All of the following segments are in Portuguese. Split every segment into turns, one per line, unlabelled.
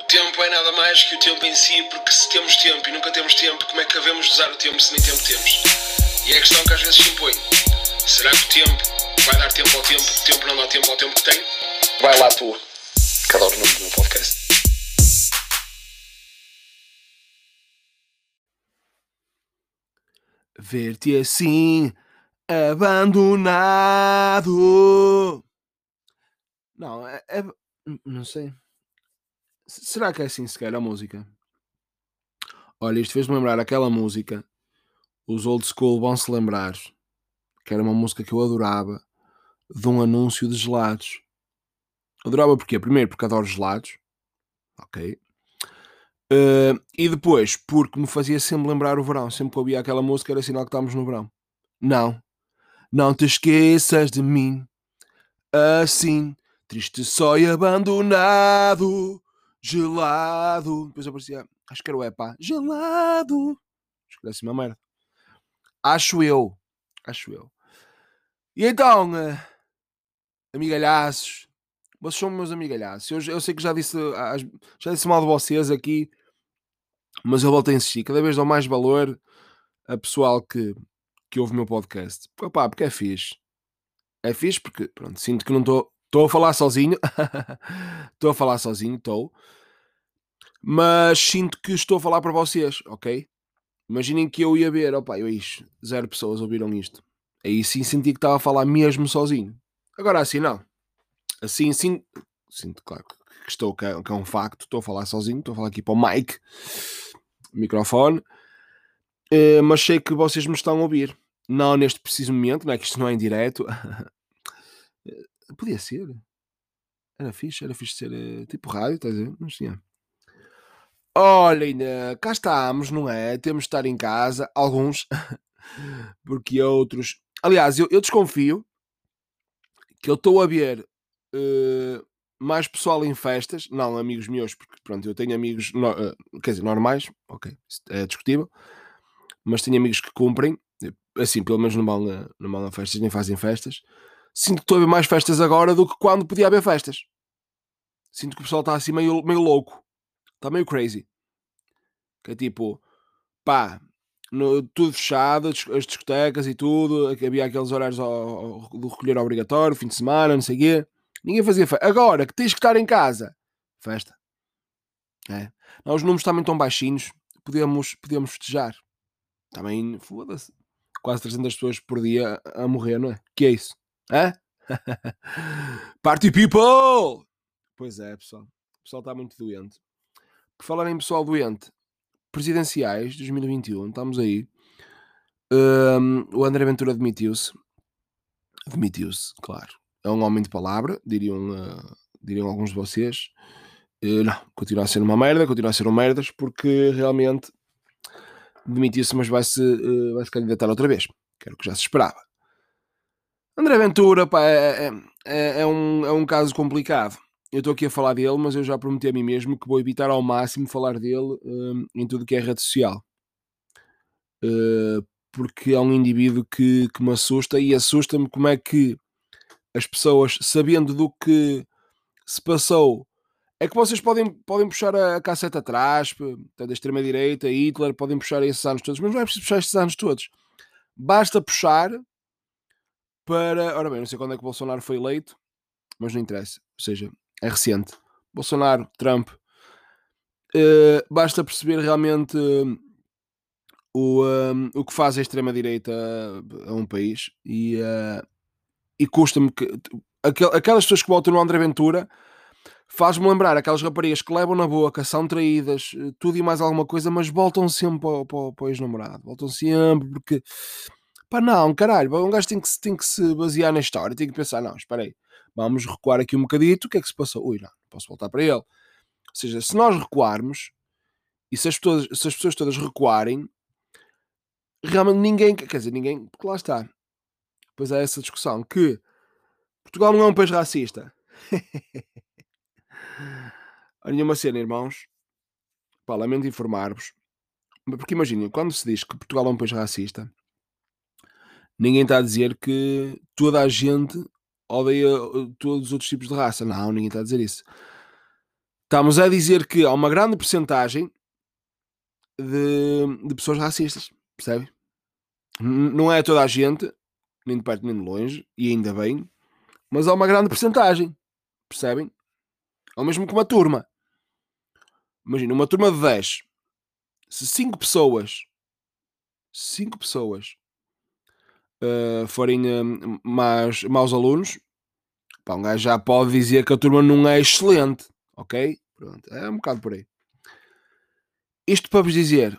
O tempo é nada mais que o tempo em si, porque se temos tempo e nunca temos tempo, como é que devemos usar o tempo se nem tempo temos? E é a questão que às vezes se impõe. Será que o tempo vai dar tempo ao tempo, o tempo não dá tempo ao tempo que tem? Vai lá tu, que adoro o nome do meu podcast.
Ver-te assim, abandonado. Não, é, é- Não sei. Será que é assim sequer a música? Olha, isto fez-me lembrar aquela música. Os old school vão se lembrar. Que era uma música que eu adorava. De um anúncio de gelados. Adorava porquê? Primeiro porque adoro gelados. Ok. Eh, e depois porque me fazia sempre lembrar o verão. Sempre que ouvia aquela música era sinal que estávamos no verão. Não. Não te esqueças de mim. Assim. Triste só e abandonado. Gelado. Depois aparecia. Acho que era o epá. Gelado. Era assim uma merda. Acho eu. Acho eu. E então, eh, amigalhaços. Vocês são meus amigalhaços. Eu, eu sei que já disse, às- já disse mal de vocês aqui, mas eu volto a insistir. Cada vez dou mais valor a pessoal que, que ouve o meu podcast. Opá, porque é fixe. É fixe porque, pronto, sinto que não estou. Estou a falar sozinho. Estou a falar sozinho, estou. Mas sinto que estou a falar para vocês, ok? Imaginem que eu ia ver, opá, eu isto, zero pessoas ouviram isto. Aí sim senti que estava a falar mesmo sozinho. Agora assim não. Assim sim, sinto, claro, que estou, que é, que é um facto, estou a falar sozinho, estou a falar aqui para o mic, microfone, eh, mas sei que vocês me estão a ouvir. Não neste preciso momento, não é que isto não é em direto. Podia ser. Era fixe, era fixe ser eh, tipo rádio, estás a ver? Mas tinha. Olha, ainda cá estamos, não é? Temos de estar em casa, alguns, porque outros. Aliás, eu, eu desconfio que eu estou a ver eh, mais pessoal em festas, não amigos meus, porque pronto, eu tenho amigos, no- eh, quer dizer, normais, ok, é discutível, mas tenho amigos que cumprem, assim, pelo menos não vão, a, a festas, nem fazem festas. Sinto que estou a ver mais festas agora do que quando podia haver festas. Sinto que o pessoal está assim meio, meio louco, está meio crazy. Que é tipo, pá, no- tudo fechado, as as discotecas e tudo, havia aqueles horários ao, ao- do recolher obrigatório, fim de semana, não sei o quê. Ninguém fazia festa. Agora que tens que estar em casa, festa. É. Não, os números também estão baixinhos, podemos, podemos festejar. Também, foda-se. Quase 300 pessoas por dia a morrer, não é? Que é isso? Hã? Party people! Pois é, pessoal. O pessoal está muito doente. Por falar em pessoal doente, presidenciais 2021, estamos aí. Hum, o André Ventura demitiu-se. Demitiu-se, claro. É um homem de palavra, diriam, ah, diriam alguns de vocês. Eh, não, continua a ser uma merda, continua a ser um merdas, porque realmente demitiu-se, mas vai-se eh, vai -se candidatar outra vez, que era o que já se esperava. André Ventura, pá, é, é- é- é um, é um caso complicado. Eu estou aqui a falar dele, mas eu já prometi a mim mesmo que vou evitar ao máximo falar dele hum, em tudo que é rede social. Eh, porque é um indivíduo que, que me assusta e assusta-me como é que as pessoas, sabendo do que se passou, é que vocês podem, podem puxar a casseta atrás, da extrema-direita, Hitler, podem puxar esses anos todos, mas não é preciso puxar esses anos todos. Basta puxar para. Ora bem, não sei quando é que Bolsonaro foi eleito, mas não interessa. Ou seja, é recente. Bolsonaro, Trump. eh, basta perceber realmente hum, o, hum, o que faz a extrema-direita a um país e, eh, e custa-me que. aquel- aquelas pessoas que votam no André Ventura faz-me lembrar aquelas raparigas que levam na boca, são traídas, eh, tudo e mais alguma coisa, mas voltam sempre para o ex-namorado. Voltam sempre porque. Pá, não, caralho, um gajo tem que, tem que se basear na história, tem que pensar, não, espera aí, vamos recuar aqui um bocadito, o que é que se passou? Ui, não, não posso voltar para ele. Ou seja, se nós recuarmos e se as pessoas, se as pessoas todas recuarem, realmente ninguém, quer dizer, ninguém, porque lá está. Pois é essa discussão que Portugal não é um país racista. Olha uma cena, irmãos. Pá, lamento informar-vos. Porque imaginem, quando se diz que Portugal é um país racista, ninguém está a dizer que toda a gente odeia uh, todos os outros tipos de raça. Não, ninguém está a dizer isso. estamos a dizer que há uma grande porcentagem de, de pessoas racistas, percebe? Não é toda a gente, nem de perto nem de longe, e ainda bem, mas há uma grande porcentagem, percebem? É o mesmo que uma turma. Imagina, uma turma de 10, se 5 pessoas, 5 pessoas uh, forem uh, maus alunos, pá, um gajo já pode dizer que a turma não é excelente, ok? Pronto, é um bocado por aí. Isto para vos dizer,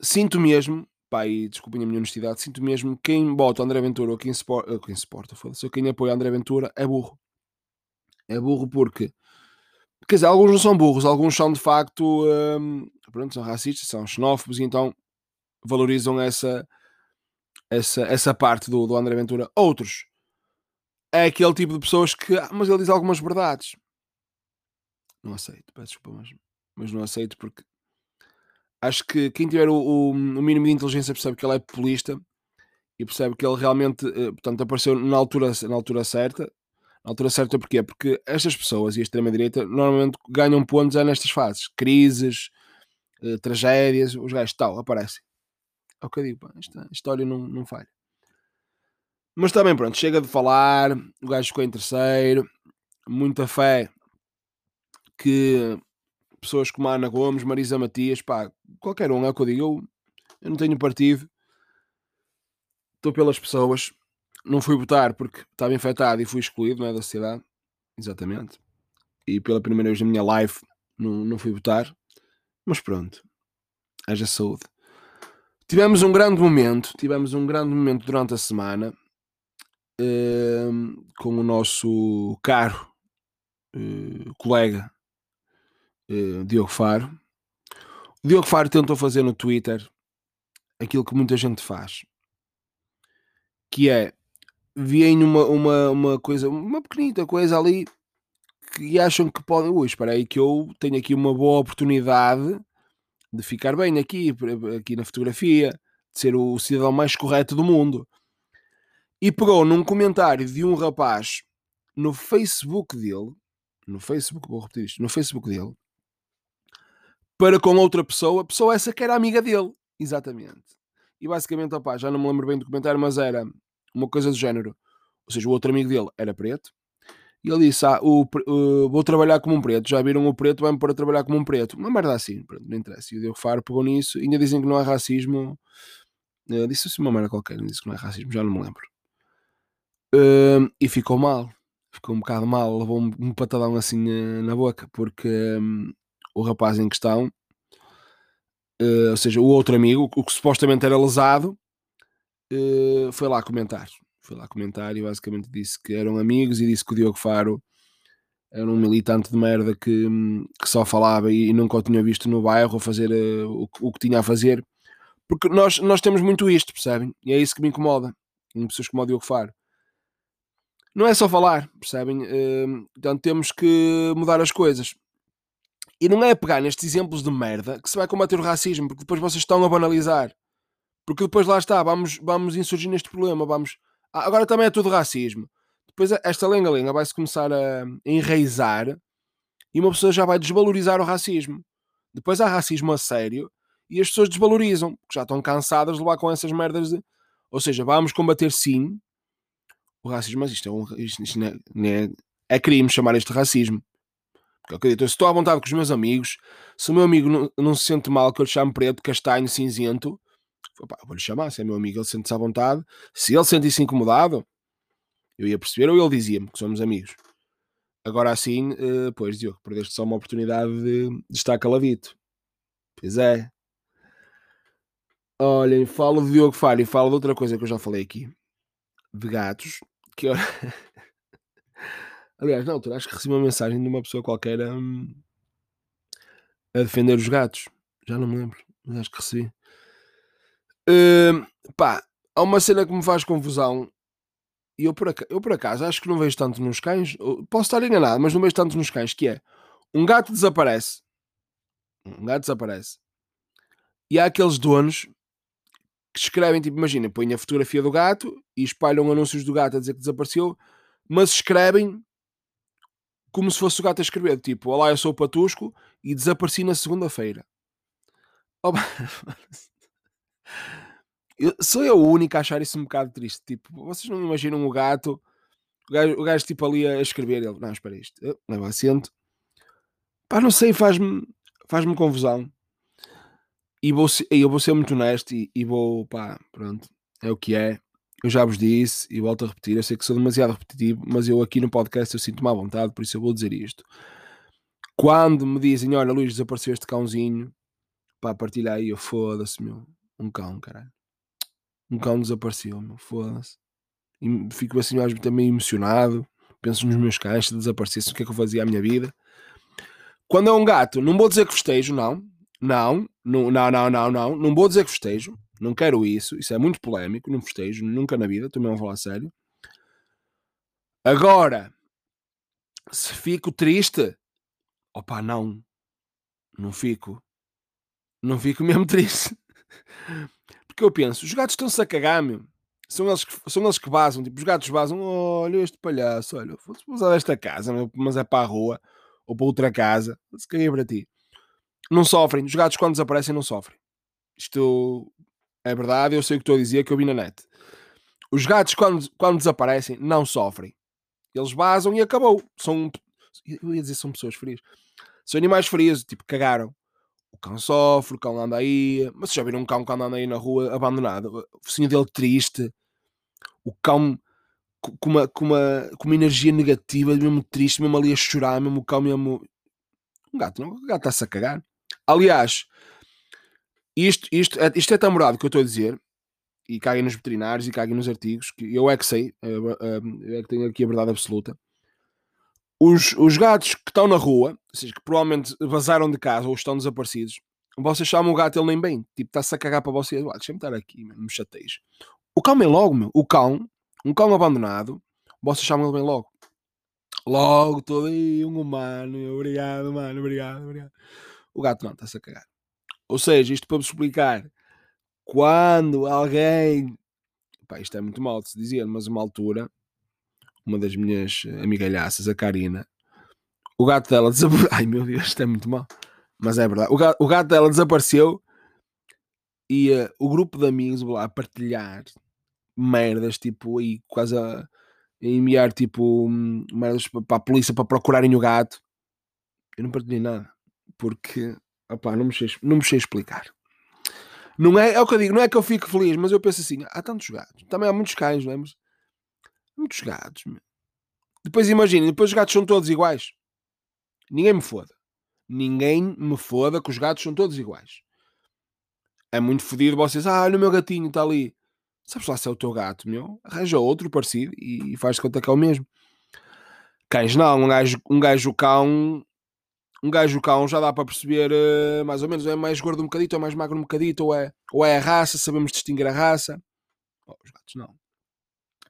sinto mesmo, pá, e desculpem a minha honestidade, sinto mesmo quem bota André Ventura ou quem, suporta, quem suporta, foda-se, ou quem apoia André Ventura é burro. É burro porque, quer dizer, alguns não são burros, alguns são de facto, hum, pronto, são racistas, são xenófobos e então valorizam essa, essa, essa parte do, do André Ventura. Outros é aquele tipo de pessoas que, ah, mas ele diz algumas verdades. Não aceito, peço desculpa, mas, mas não aceito porque acho que quem tiver o, o, o, mínimo de inteligência percebe que ele é populista e percebe que ele realmente, eh, portanto, apareceu na altura, na altura certa. Na altura certa porquê? Porque estas pessoas e a extrema-direita normalmente ganham pontos é nestas fases. Crises, eh, tragédias, os gajos tal, aparecem. É o que eu digo, pá, esta história não, não falha. Mas também, pronto, chega de falar, o gajo ficou em terceiro, muita fé que pessoas como a Ana Gomes, Marisa Matias, pá, qualquer um, é o que eu digo, eu, eu não tenho partido, estou pelas pessoas, não fui votar porque estava infectado e fui excluído, não é, da sociedade, exatamente, e pela primeira vez na minha live não, não fui votar, mas pronto, haja saúde. Tivemos um grande momento, tivemos um grande momento durante a semana uh, com o nosso caro uh, colega uh, Diogo Faro. O Diogo Faro tentou fazer no Twitter aquilo que muita gente faz, que é vem uma, uma, uma coisa, uma pequenita coisa ali que acham que podem. Ui, espera aí, que eu tenho aqui uma boa oportunidade de ficar bem aqui, aqui na fotografia, de ser o cidadão mais correto do mundo. E pegou num comentário de um rapaz no Facebook dele, no Facebook, vou repetir isto, no Facebook dele, para com outra pessoa, pessoa essa que era amiga dele, exatamente. E basicamente, opá, já não me lembro bem do comentário, mas era uma coisa do género. Ou seja, o outro amigo dele era preto, e ele disse: Ah, o, uh, vou trabalhar como um preto. Já viram o preto, vai-me pôr a trabalhar como um preto. Uma merda assim, pronto, não interessa. E o Diogo Faro pegou nisso. Ainda dizem que não é racismo. Uh, disse assim uma merda qualquer, não disse que não é racismo, já não me lembro. Uh, e ficou mal. Ficou um bocado mal. Levou um, um patadão assim uh, na boca, porque um, o rapaz em questão, uh, ou seja, o outro amigo, o que supostamente era lesado, foi lá comentar foi lá comentar e basicamente disse que eram amigos e disse que o Diogo Faro era um militante de merda que, que só falava e, nunca o tinha visto no bairro fazer uh, o, o, que tinha a fazer. Porque nós, nós temos muito isto, percebem? E é isso que me incomoda. Em pessoas como o Diogo Faro. Não é só falar, percebem? Uh, portanto, temos que mudar as coisas. E não é pegar nestes exemplos de merda que se vai combater o racismo, porque depois vocês estão a banalizar. Porque depois lá está, vamos, vamos insurgir neste problema, vamos agora também é tudo racismo. Depois esta lenga-lenga vai-se começar a enraizar e uma pessoa já vai desvalorizar o racismo. Depois há racismo a sério e as pessoas desvalorizam, porque já estão cansadas de levar com essas merdas de. Ou seja, vamos combater sim o racismo, mas isto é, um, isto, isto é, é, é, crime chamar isto de racismo. Porque eu acredito, se estou à vontade com os meus amigos, se o meu amigo não, não se sente mal que eu lhe chame preto, castanho, cinzento, vou-lhe chamar, se é meu amigo, ele sente-se à vontade. Se ele sentisse incomodado, eu ia perceber ou ele dizia-me que somos amigos. Agora assim, uh, pois, Diogo, perdeste só uma oportunidade de, de estar caladito. Pois é. Olhem, falo de Diogo Faro e falo de outra coisa que eu já falei aqui. De gatos. Que eu... Aliás, na altura acho que recebi uma mensagem de uma pessoa qualquer a, a defender os gatos. Já não me lembro, mas acho que recebi. Uh, pá, há uma cena que me faz confusão. E eu por, acaso, eu por acaso acho que não vejo tanto nos cães. Posso estar enganado, mas não vejo tanto nos cães. Que é um gato desaparece. Um gato desaparece. E há aqueles donos que escrevem, tipo, imagina, põem a fotografia do gato e espalham anúncios do gato a dizer que desapareceu, mas escrevem como se fosse o gato a escrever, tipo, olá, eu sou o Patusco e desapareci na segunda-feira. Oh, eu, sou eu o único a achar isso um bocado triste. Tipo, vocês não imaginam o gato, o gajo, o gajo tipo ali a escrever, ele, não, espera isto, leva assento. Pá, não sei, faz-me faz confusão. E vou, eu vou ser muito honesto e, e vou, pá, pronto, é o que é eu já vos disse e volto a repetir, eu sei que sou demasiado repetitivo, mas eu aqui no podcast eu sinto-me à vontade, por isso eu vou dizer isto. Quando me dizem, olha Luís, desapareceu este cãozinho, pá, partilha aí, eu foda-se, meu, um cão, caralho. Um cão desapareceu, meu. Foda-se. Fico assim às vezes também emocionado. Penso nos meus cães, se desaparecesse, o que é que eu fazia à minha vida. Quando é um gato, não vou dizer que festejo, não. Não, não, não, não, não, não. Não vou dizer que festejo. Não quero isso. Isso é muito polémico. Não festejo nunca na vida. Também vou falar sério. Agora, se fico triste, opá, não. Não fico. Não fico mesmo triste. Porque eu penso, os gatos estão-se a cagar, meu. São eles, que, são eles que vazam. Tipo, os gatos vazam. Olha este palhaço, olha, vou usar desta casa, meu, mas é para a rua ou para outra casa. Se caguei para ti. Não sofrem. Os gatos, quando desaparecem, não sofrem. Isto é verdade, eu sei o que estou a dizer, que eu vi na net. Os gatos, quando, quando desaparecem, não sofrem. Eles vazam e acabou. São. Eu ia dizer são pessoas frias. São animais frios, tipo, cagaram. O cão sofre, o cão anda aí. Mas já viram um cão que anda aí na rua abandonado? O focinho dele triste. O cão com uma, com uma, com uma energia negativa, mesmo triste, mesmo ali a chorar, mesmo o cão mesmo. Um gato, não? O gato está-se a cagar. Aliás, isto, isto, é, isto é tão morado que eu estou a dizer, e caguem nos veterinários e caguem nos artigos, que eu é que sei, é, é, é que tenho aqui a verdade absoluta. Os, os gatos que estão na rua, ou seja, que provavelmente vazaram de casa ou estão desaparecidos, vocês chamam o gato, ele nem bem, tipo, está-se a cagar para vocês, deixa-me estar aqui, me chateis. O cão vem logo, meu. O cão, um cão abandonado, vocês chamam ele bem logo. Logo, todo aí, um humano, obrigado, mano, obrigado, obrigado. O gato não, está-se a cagar. Ou seja, isto para vos explicar, quando alguém. Pá, isto é muito mal de se dizer, mas uma altura, uma das minhas amigalhaças, a Karina, o gato dela desapareceu. Ai meu Deus, isto é muito mal. Mas é verdade. O gato, o gato dela desapareceu e uh, o grupo de amigos lá a partilhar merdas, tipo, aí quase a, enviar tipo merdas para a polícia para procurarem o gato. Eu não partilhei nada porque Opá, não me sei, não me sei explicar. Não é, é o que eu digo, não é que eu fico feliz, mas eu penso assim: há tantos gatos, também há muitos cães, não é? Mas, muitos gatos. Meu. Depois imaginem, depois os gatos são todos iguais. Ninguém me foda. Ninguém me foda que os gatos são todos iguais. É muito fodido vocês, ah, olha o meu gatinho está ali. Sabes lá se é o teu gato, meu? Arranja outro parecido e faz conta que é o mesmo. Cães não, um gajo, um gajo cão um gajo cão já dá para perceber uh, mais ou menos, é mais gordo um bocadito, ou é mais magro um bocadito, ou é, ou é a raça, sabemos distinguir a raça. Oh, os gatos não.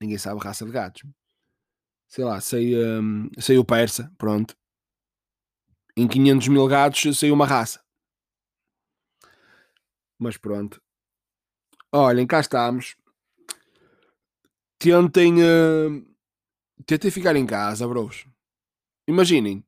Ninguém sabe a raça de gatos. Sei lá, sei, um, sei o persa, pronto. Em 500 mil gatos sei uma raça. Mas pronto. Olhem, cá estamos. Tentem, uh, tentem ficar em casa, bros. Imaginem,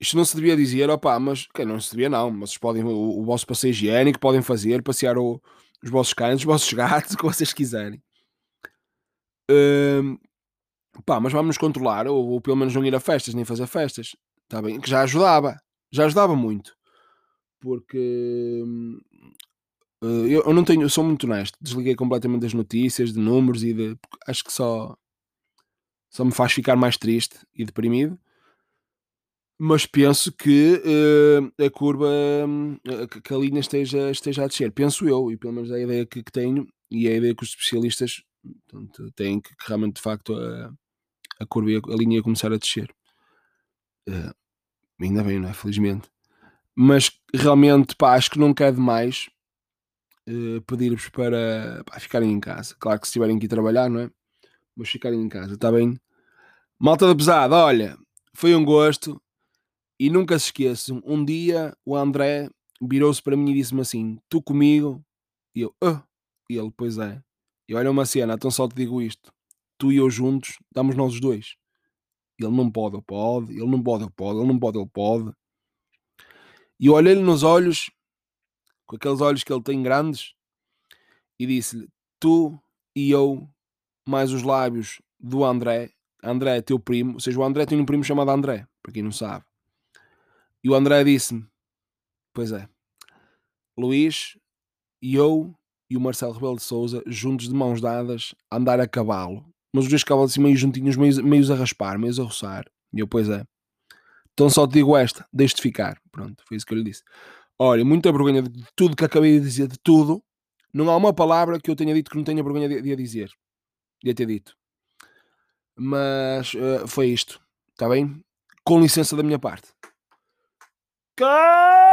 isto não se devia dizer, opá, mas que não se devia não, mas podem, o, o vosso passeio higiênico podem fazer, passear o, os vossos cães, os vossos gatos, o que vocês quiserem. Pá, mas vamos nos controlar, ou, ou, pelo menos não ir a festas, nem fazer festas, está bem? Que já ajudava, já ajudava muito, porque uh, eu, eu, não tenho, eu sou muito honesto, desliguei completamente das notícias, de números e de, acho que só, só me faz ficar mais triste e deprimido mas penso que uh, a curva, uh, que a linha esteja, esteja a descer. Penso eu, e pelo menos é a ideia que, que tenho, e é a ideia que os especialistas portanto, têm, que, que, realmente de facto a, a curva e a, a linha começar a descer. Uh, ainda bem, não é? Felizmente. Mas realmente, pá, acho que não quer demais pedir-vos para pá, ficarem em casa. Claro que se tiverem que ir trabalhar, não é? Mas ficarem em casa, está bem? Malta da pesada, olha, foi um gosto e nunca se esqueçam, um dia o André virou-se para mim e disse-me assim: Tu comigo? E eu, ah. E ele, pois é. E olha uma cena, então só te digo isto: tu e eu juntos, damos nós os dois. Ele não pode, ele pode, ele não pode, ele pode, ele não pode, ele pode. E eu olhei-lhe nos olhos, com aqueles olhos que ele tem grandes, e disse-lhe: Tu e eu, mais os lábios do André, André é teu primo, ou seja, o André tem um primo chamado André, para quem não sabe. E o André disse-me: Pois é, Luís e eu e o Marcelo Rebelo de Souza, juntos de mãos dadas, a andar a cavalo. Mas os dois cavalos assim meio juntinhos, meio, meio a raspar, meio a roçar. E eu, pois é. Então só te digo esta, deixe-te ficar. Pronto, foi isso que eu lhe disse. Olha, muita vergonha de tudo que acabei de dizer, de tudo. Não há uma palavra que eu tenha dito que não tenha vergonha de, a dizer. De a ter dito. Mas uh, foi isto. Está bem? Com licença da minha parte. Car